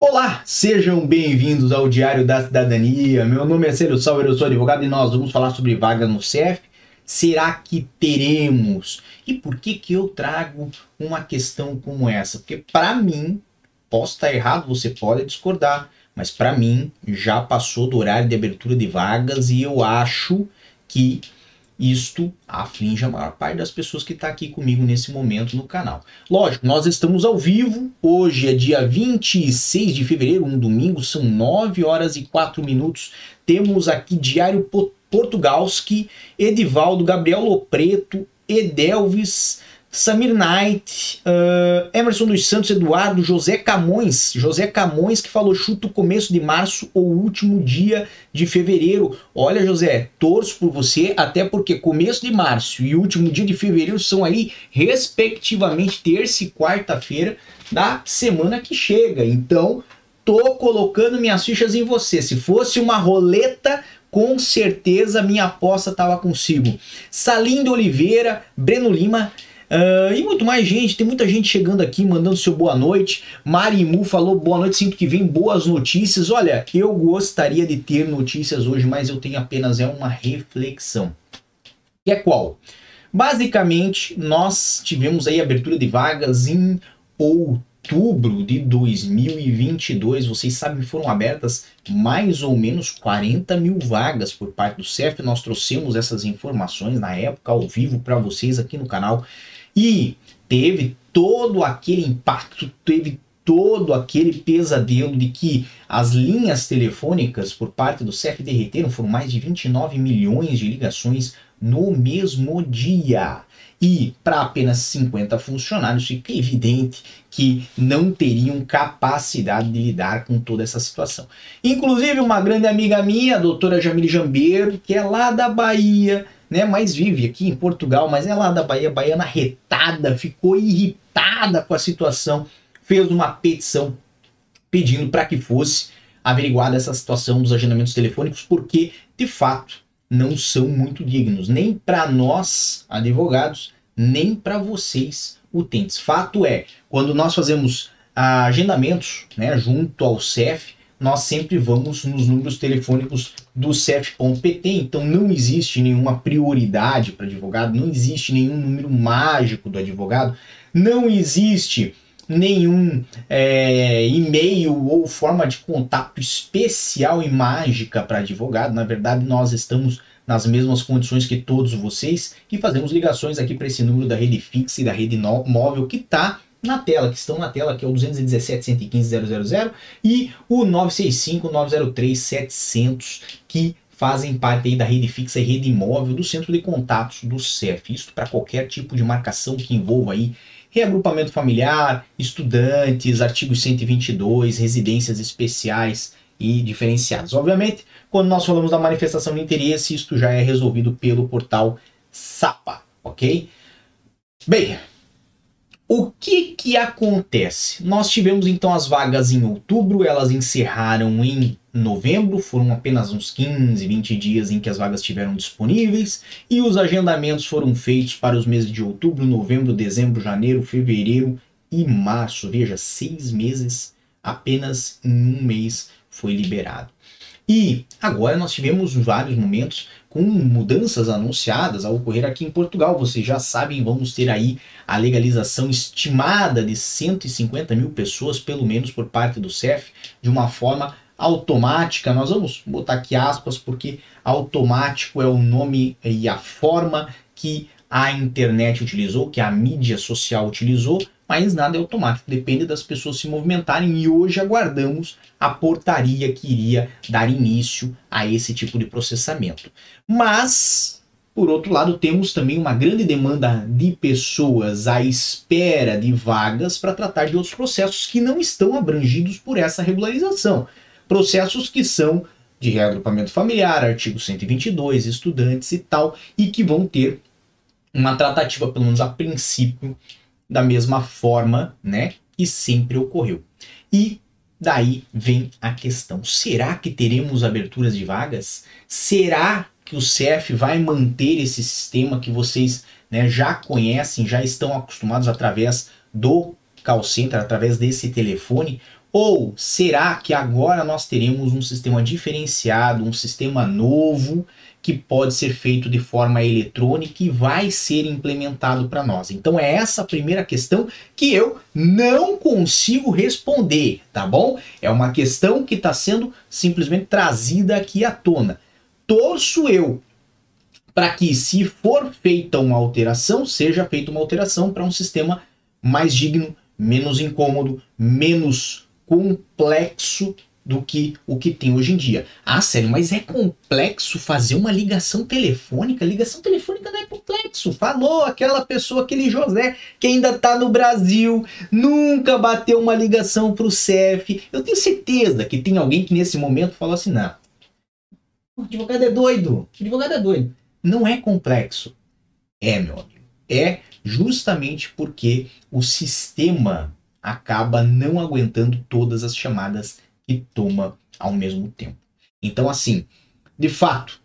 Olá, sejam bem-vindos ao Diário da Cidadania. Meu nome é Célio Sauer, eu sou advogado e nós vamos falar sobre vagas no CEF. Será que teremos? E por que que eu trago uma questão como essa? Porque para mim, posso estar errado, você pode discordar, mas para mim já passou do horário de abertura de vagas e eu acho que isto aflige a maior parte das pessoas que está aqui comigo nesse momento no canal. Lógico, nós estamos ao vivo, hoje é dia 26 de fevereiro, um domingo, são 9 horas e 4 minutos. Temos aqui Diário Portugalski, Edivaldo, Gabriel Lopreto, Edelvis, Samir Knight, uh, Emerson dos Santos, Eduardo, José Camões, José Camões que falou chuta o começo de março ou último dia de fevereiro. Olha, José, torço por você, até porque começo de março e último dia de fevereiro são aí, respectivamente, terça e quarta-feira da semana que chega. Então, tô colocando minhas fichas em você. Se fosse uma roleta, com certeza minha aposta estava consigo. Salindo Oliveira, Breno Lima, Uh, e muito mais gente, tem muita gente chegando aqui, mandando seu boa noite. Marimu falou boa noite, sinto que vem boas notícias. Olha, eu gostaria de ter notícias hoje, mas eu tenho apenas é uma reflexão. Que é qual? Basicamente, nós tivemos aí abertura de vagas em outubro de 2022. Vocês sabem, foram abertas mais ou menos 40 mil vagas por parte do CEF. Nós trouxemos essas informações na época ao vivo para vocês aqui no canal. E teve todo aquele impacto, teve todo aquele pesadelo de que as linhas telefônicas por parte do CEF derreteram, foram mais de 29 milhões de ligações no mesmo dia. E para apenas 50 funcionários fica evidente que não teriam capacidade de lidar com toda essa situação. Inclusive uma grande amiga minha, a doutora Jamile Jambeiro, que é lá da Bahia, né, mas vive aqui em Portugal, mas é lá da Bahia, baiana retada, ficou irritada com a situação, fez uma petição pedindo para que fosse averiguada essa situação dos agendamentos telefônicos, porque de fato não são muito dignos, nem para nós advogados, nem para vocês utentes. Fato é, quando nós fazemos agendamentos né, junto ao CEF, nós sempre vamos nos números telefônicos do CEF.pt, então não existe nenhuma prioridade para advogado, não existe nenhum número mágico do advogado, não existe nenhum é, e-mail ou forma de contato especial e mágica para advogado. Na verdade, nós estamos nas mesmas condições que todos vocês e fazemos ligações aqui para esse número da rede fixa e da rede móvel que está na tela, que estão na tela, que é o 217 115 000 e o 965 903 700, que fazem parte aí da rede fixa e rede imóvel do centro de contatos do CEF. Isso para qualquer tipo de marcação que envolva aí reagrupamento familiar, estudantes, artigos 122, residências especiais e diferenciadas. Obviamente, quando nós falamos da manifestação de interesse, isto já é resolvido pelo portal SAPA, ok? Bem, o que que acontece? Nós tivemos então as vagas em outubro, elas encerraram em novembro, foram apenas uns 15, 20 dias em que as vagas estiveram disponíveis e os agendamentos foram feitos para os meses de outubro, novembro, dezembro, janeiro, fevereiro e março. Veja, seis meses apenas em um mês foi liberado. E agora nós tivemos vários momentos com mudanças anunciadas a ocorrer aqui em Portugal. Vocês já sabem, vamos ter aí a legalização estimada de 150 mil pessoas, pelo menos por parte do CEF, de uma forma automática. Nós vamos botar aqui aspas, porque automático é o nome e a forma que a internet utilizou, que a mídia social utilizou mas nada é automático, depende das pessoas se movimentarem e hoje aguardamos a portaria que iria dar início a esse tipo de processamento. Mas, por outro lado, temos também uma grande demanda de pessoas à espera de vagas para tratar de outros processos que não estão abrangidos por essa regularização. Processos que são de reagrupamento familiar, artigo 122, estudantes e tal, e que vão ter uma tratativa, pelo menos a princípio, da mesma forma, né, que sempre ocorreu. E daí vem a questão: será que teremos aberturas de vagas? Será que o CEF vai manter esse sistema que vocês né, já conhecem, já estão acostumados através do call center, através desse telefone? Ou será que agora nós teremos um sistema diferenciado, um sistema novo que pode ser feito de forma eletrônica e vai ser implementado para nós? Então é essa a primeira questão que eu não consigo responder, tá bom? É uma questão que está sendo simplesmente trazida aqui à tona. Torço eu para que, se for feita uma alteração, seja feita uma alteração para um sistema mais digno, menos incômodo, menos complexo do que o que tem hoje em dia. Ah, sério, mas é complexo fazer uma ligação telefônica? Ligação telefônica não é complexo. Falou aquela pessoa, aquele José, que ainda está no Brasil, nunca bateu uma ligação para o CEF. Eu tenho certeza que tem alguém que nesse momento falou assim: não, o advogado é doido, o advogado é doido. Não é complexo. É, meu amigo. É justamente porque o sistema acaba não aguentando todas as chamadas que toma ao mesmo tempo. Então, assim, de fato,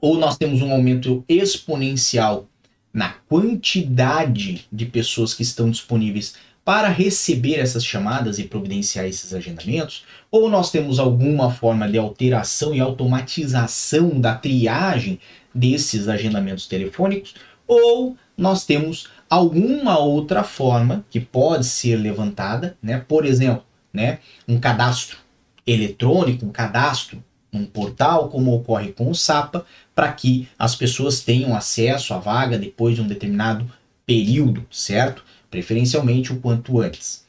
ou nós temos um aumento exponencial na quantidade de pessoas que estão disponíveis para receber essas chamadas e providenciar esses agendamentos, ou nós temos alguma forma de alteração e automatização da triagem desses agendamentos telefônicos, ou nós temos alguma outra forma que pode ser levantada, né? Por exemplo, né, um cadastro eletrônico, um cadastro num portal, como ocorre com o SAPA, para que as pessoas tenham acesso à vaga depois de um determinado período, certo? Preferencialmente o quanto antes.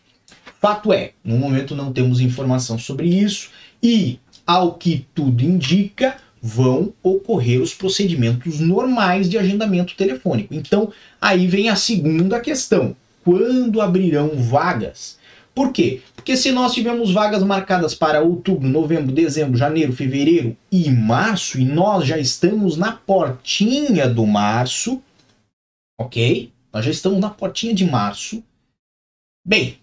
Fato é, no momento não temos informação sobre isso e, ao que tudo indica, vão ocorrer os procedimentos normais de agendamento telefônico. Então, aí vem a segunda questão: quando abrirão vagas? Por quê? Porque se nós tivermos vagas marcadas para outubro, novembro, dezembro, janeiro, fevereiro e março, e nós já estamos na portinha do março, ok? Nós já estamos na portinha de março. Bem,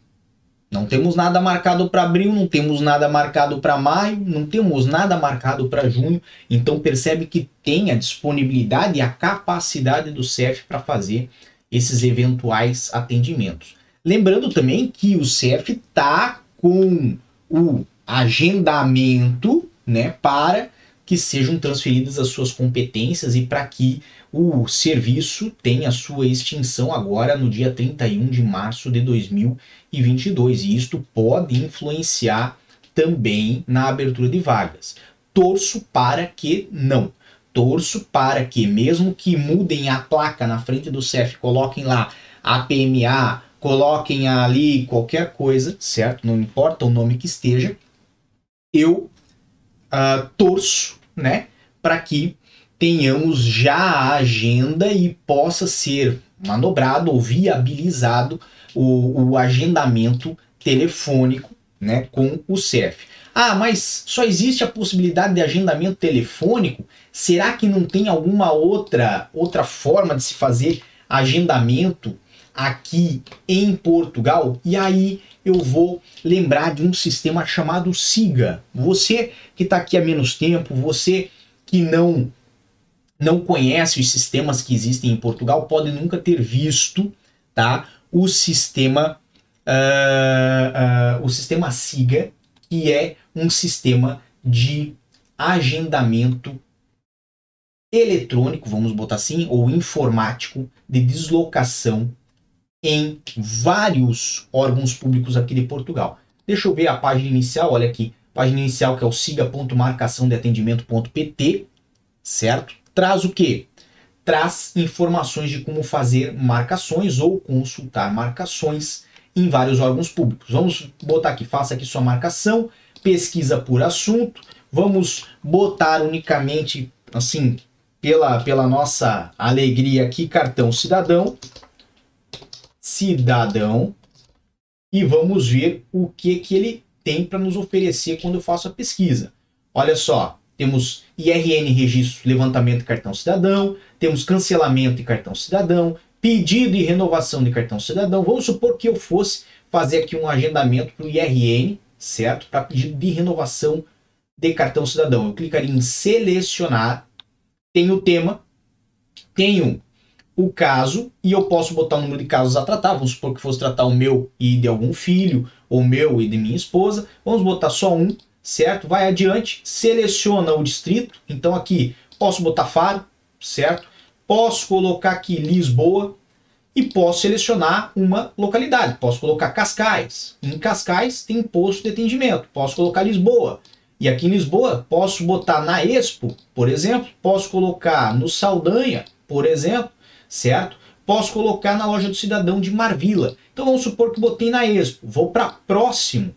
não temos nada marcado para abril, não temos nada marcado para maio, não temos nada marcado para junho. Então percebe que tem a disponibilidade e a capacidade do CEF para fazer esses eventuais atendimentos. Lembrando também que o CEF está com o agendamento né, para que sejam transferidas as suas competências e para que o serviço tenha sua extinção agora no dia 31 de março de 2022. E isto pode influenciar também na abertura de vagas. Torço para que não. Torço para que, mesmo que mudem a placa na frente do CEF, coloquem lá APMA, coloquem ali qualquer coisa, certo? Não importa o nome que esteja, eu uh, torço né? Para que tenhamos já a agenda e possa ser manobrado ou viabilizado o, o agendamento telefônico né, com o CEF. Ah, mas só existe a possibilidade de agendamento telefônico? Será que não tem alguma outra, outra forma de se fazer agendamento aqui em Portugal? E aí eu vou lembrar de um sistema chamado SIGA. Você que está aqui há menos tempo, você que não não conhece os sistemas que existem em Portugal, pode nunca ter visto, tá? O sistema uh, uh, o sistema SIGA, que é um sistema de agendamento eletrônico, vamos botar assim, ou informático de deslocação em vários órgãos públicos aqui de Portugal. Deixa eu ver a página inicial, olha aqui, página inicial que é o siga.marcaçãodeatendimento.pt, certo? Traz o que? Traz informações de como fazer marcações ou consultar marcações em vários órgãos públicos. Vamos botar aqui, faça aqui sua marcação, pesquisa por assunto, vamos botar unicamente, assim, pela, pela nossa alegria aqui, cartão cidadão, cidadão e vamos ver o que, que ele tem para nos oferecer quando eu faço a pesquisa. Olha só, temos IRN registro, levantamento de cartão cidadão, temos cancelamento de cartão cidadão, pedido e renovação de cartão cidadão. Vamos supor que eu fosse fazer aqui um agendamento para o IRN, certo? Para pedido de renovação de cartão cidadão. Eu clicaria em selecionar, tenho o tema, tenho o caso e eu posso botar o número de casos a tratar. Vamos supor que fosse tratar o meu e de algum filho, ou meu e de minha esposa. Vamos botar só um, certo? Vai adiante, seleciona o distrito. Então aqui posso botar Faro, certo? Posso colocar aqui Lisboa e posso selecionar uma localidade. Posso colocar Cascais. Em Cascais tem posto de atendimento. Posso colocar Lisboa. E aqui em Lisboa, posso botar na Expo, por exemplo, posso colocar no Saldanha, por exemplo, certo? Posso colocar na loja do cidadão de Marvila. Então vamos supor que botei na Expo, vou para próximo.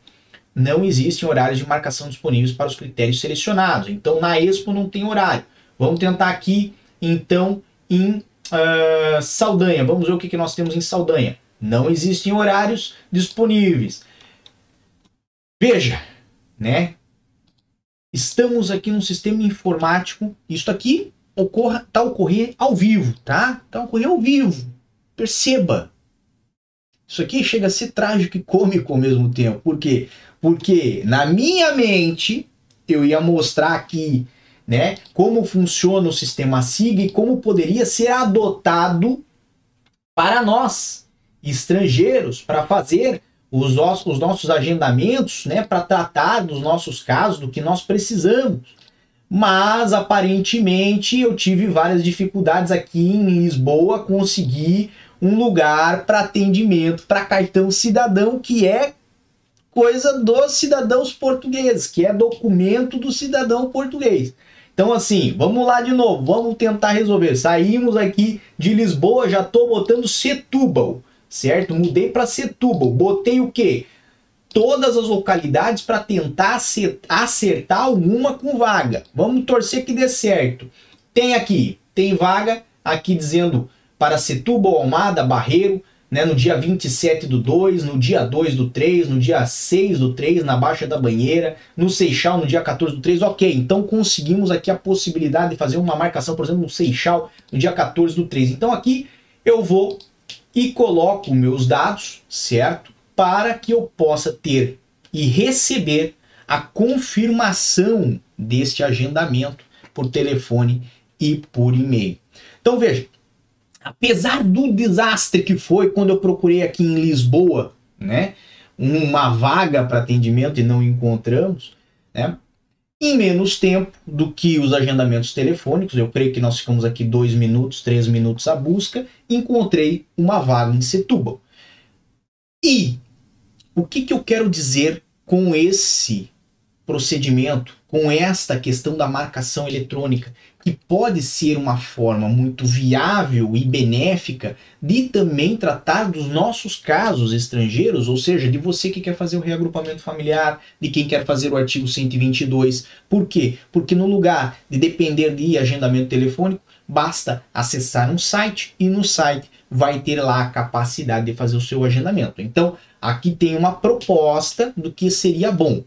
Não existem horários de marcação disponíveis para os critérios selecionados. Então na Expo não tem horário. Vamos tentar aqui, então, em uh, Saldanha. Vamos ver o que, que nós temos em Saldanha. Não existem horários disponíveis. Veja, né? Estamos aqui num sistema informático. Isso aqui ocorra, tá ocorrer ao vivo, tá? Tá ocorrer ao vivo. Perceba. Isso aqui chega a ser trágico e cômico ao mesmo tempo. Por quê? Porque na minha mente eu ia mostrar aqui, né, como funciona o sistema SIG e como poderia ser adotado para nós, estrangeiros, para fazer os nossos, os nossos agendamentos, né, para tratar dos nossos casos, do que nós precisamos mas aparentemente eu tive várias dificuldades aqui em Lisboa conseguir um lugar para atendimento para cartão cidadão que é coisa dos cidadãos portugueses, que é documento do cidadão português. Então assim, vamos lá de novo, vamos tentar resolver. Saímos aqui de Lisboa, já estou botando Setúbal, certo? Mudei para Setúbal, botei o quê? Todas as localidades para tentar acertar alguma com vaga. Vamos torcer que dê certo. Tem aqui, tem vaga aqui dizendo para Setúbal, Almada, Barreiro, né, no dia 27 do 2, no dia 2 do 3, no dia 6 do 3, na Baixa da Banheira, no Seixal, no dia 14 do 3. Ok, então conseguimos aqui a possibilidade de fazer uma marcação, por exemplo, no Seixal, no dia 14 do 3. Então aqui eu vou e coloco meus dados, certo? Para que eu possa ter e receber a confirmação deste agendamento por telefone e por e-mail. Então veja, apesar do desastre que foi quando eu procurei aqui em Lisboa, né, uma vaga para atendimento e não encontramos, né, em menos tempo do que os agendamentos telefônicos, eu creio que nós ficamos aqui dois minutos, três minutos à busca, encontrei uma vaga em Setúbal. E o que, que eu quero dizer com esse procedimento, com esta questão da marcação eletrônica, que pode ser uma forma muito viável e benéfica de também tratar dos nossos casos estrangeiros, ou seja, de você que quer fazer o reagrupamento familiar, de quem quer fazer o artigo 122. Por quê? Porque no lugar de depender de agendamento telefônico, basta acessar um site e no site vai ter lá a capacidade de fazer o seu agendamento. Então, aqui tem uma proposta do que seria bom.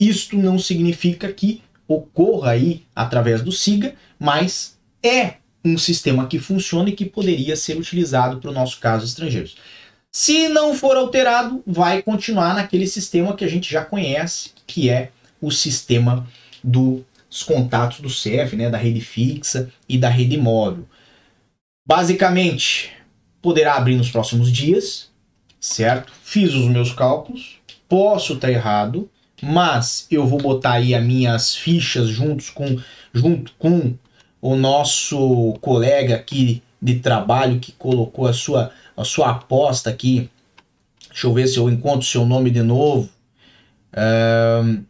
Isto não significa que ocorra aí através do SIGA, mas é um sistema que funciona e que poderia ser utilizado para o nosso caso estrangeiros. Se não for alterado, vai continuar naquele sistema que a gente já conhece, que é o sistema dos contatos do CEF, né, da rede fixa e da rede móvel. Basicamente, poderá abrir nos próximos dias, certo? Fiz os meus cálculos, posso estar errado, mas eu vou botar aí as minhas fichas juntos com, junto com o nosso colega aqui de trabalho que colocou a sua, a sua aposta aqui. Deixa eu ver se eu encontro seu nome de novo. Um,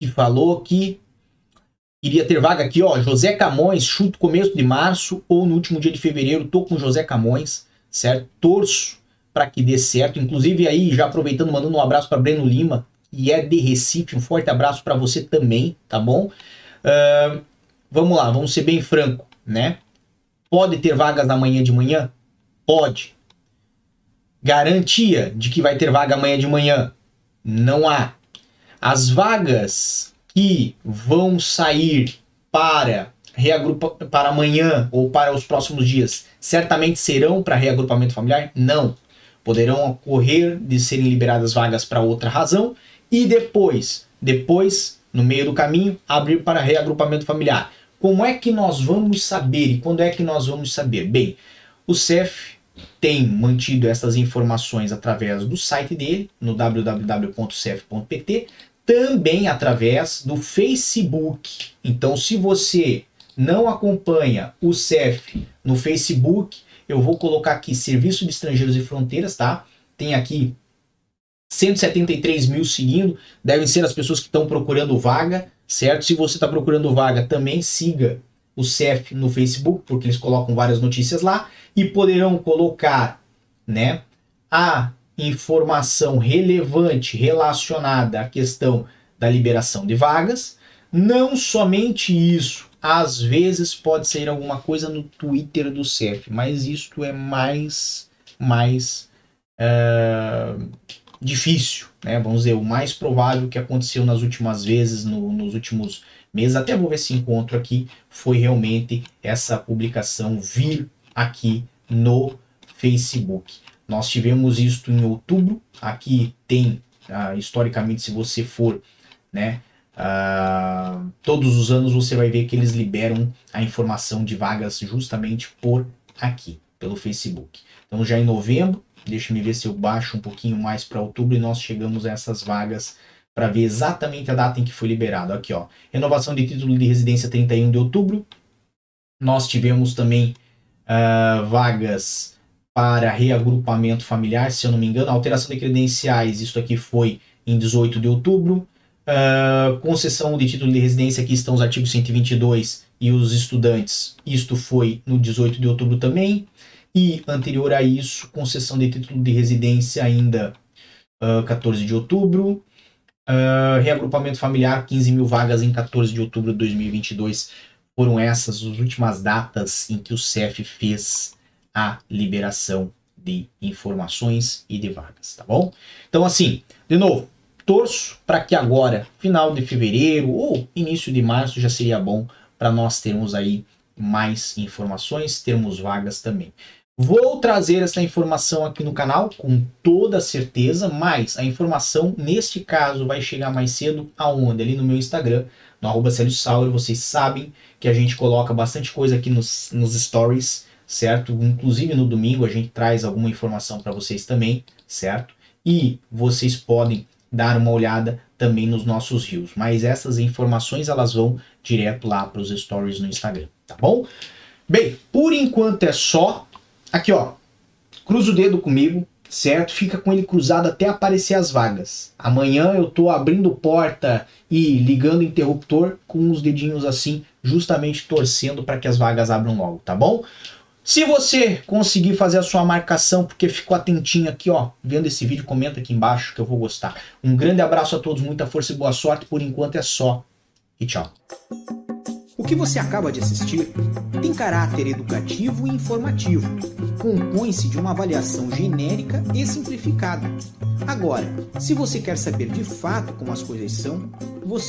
que falou que Iria ter vaga aqui, ó, José Camões, chuto começo de março ou no último dia de fevereiro, tô com José Camões, certo? Torço para que dê certo. Inclusive aí, já aproveitando, mandando um abraço para Breno Lima, que é de Recife, um forte abraço para você também, tá bom? Uh, vamos lá, vamos ser bem franco, né? Pode ter vagas amanhã de manhã? Pode. Garantia de que vai ter vaga amanhã de manhã? Não há. As vagas que vão sair para reagrupa para amanhã ou para os próximos dias certamente serão para reagrupamento familiar? Não. Poderão ocorrer de serem liberadas vagas para outra razão e depois, depois, no meio do caminho, abrir para reagrupamento familiar. como é que nós vamos saber e quando é que nós vamos saber? Bem, o CEF tem mantido essas informações através do site dele, no www.cef.pt, também através do Facebook. Então, se você não acompanha o CEF no Facebook, eu vou colocar aqui Serviço de Estrangeiros e Fronteiras, tá? Tem aqui 173 mil seguindo, devem ser as pessoas que estão procurando vaga, certo? Se você está procurando vaga, também siga o CEF no Facebook, porque eles colocam várias notícias lá e poderão colocar, né, a informação relevante relacionada à questão da liberação de vagas. Não somente isso, às vezes pode ser alguma coisa no Twitter do CEF, mas isto é mais mais uh, difícil, né? Vamos dizer, o mais provável que aconteceu nas últimas vezes, no, nos últimos meses, até vou ver se encontro aqui, foi realmente essa publicação vir aqui no Facebook. Nós tivemos isto em outubro, aqui tem, uh, historicamente, se você for, né, uh, todos os anos você vai ver que eles liberam a informação de vagas justamente por aqui, pelo Facebook. Então já em novembro, deixa me ver se eu baixo um pouquinho mais para outubro e nós chegamos a essas vagas para ver exatamente a data em que foi liberado. Aqui, ó, renovação de título de residência 31 de outubro. Nós tivemos também uh, vagas para reagrupamento familiar, se eu não me engano. Alteração de credenciais, isso aqui foi em 18 de outubro. Uh, concessão de título de residência, aqui estão os artigos 122 e os estudantes, isto foi no 18 de outubro também. E anterior a isso, concessão de título de residência ainda uh, 14 de outubro. Uh, reagrupamento familiar, 15 mil vagas em 14 de outubro de 2022. Foram essas as últimas datas em que o CEF fez a liberação de informações e de vagas, tá bom? Então, assim, de novo, torço para que agora, final de fevereiro ou início de março, já seria bom para nós termos aí mais informações, termos vagas também. Vou trazer essa informação aqui no canal com toda certeza, mas a informação neste caso vai chegar mais cedo aonde? Ali no meu Instagram, no arroba vocês sabem que a gente coloca bastante coisa aqui nos, nos stories, certo? Inclusive no domingo a gente traz alguma informação para vocês também, certo? E vocês podem dar uma olhada também nos nossos rios, mas essas informações elas vão direto lá para os stories no Instagram, tá bom? Bem, por enquanto é só. Aqui, ó. Cruza o dedo comigo, certo? Fica com ele cruzado até aparecer as vagas. Amanhã eu tô abrindo porta e ligando o interruptor com os dedinhos assim, justamente torcendo para que as vagas abram logo, tá bom? Se você conseguir fazer a sua marcação, porque ficou atentinho aqui, ó, vendo esse vídeo, comenta aqui embaixo que eu vou gostar. Um grande abraço a todos, muita força e boa sorte. Por enquanto é só. E tchau. O que você acaba de assistir tem caráter educativo e informativo. Compõe-se de uma avaliação genérica e simplificada. Agora, se você quer saber de fato como as coisas são, você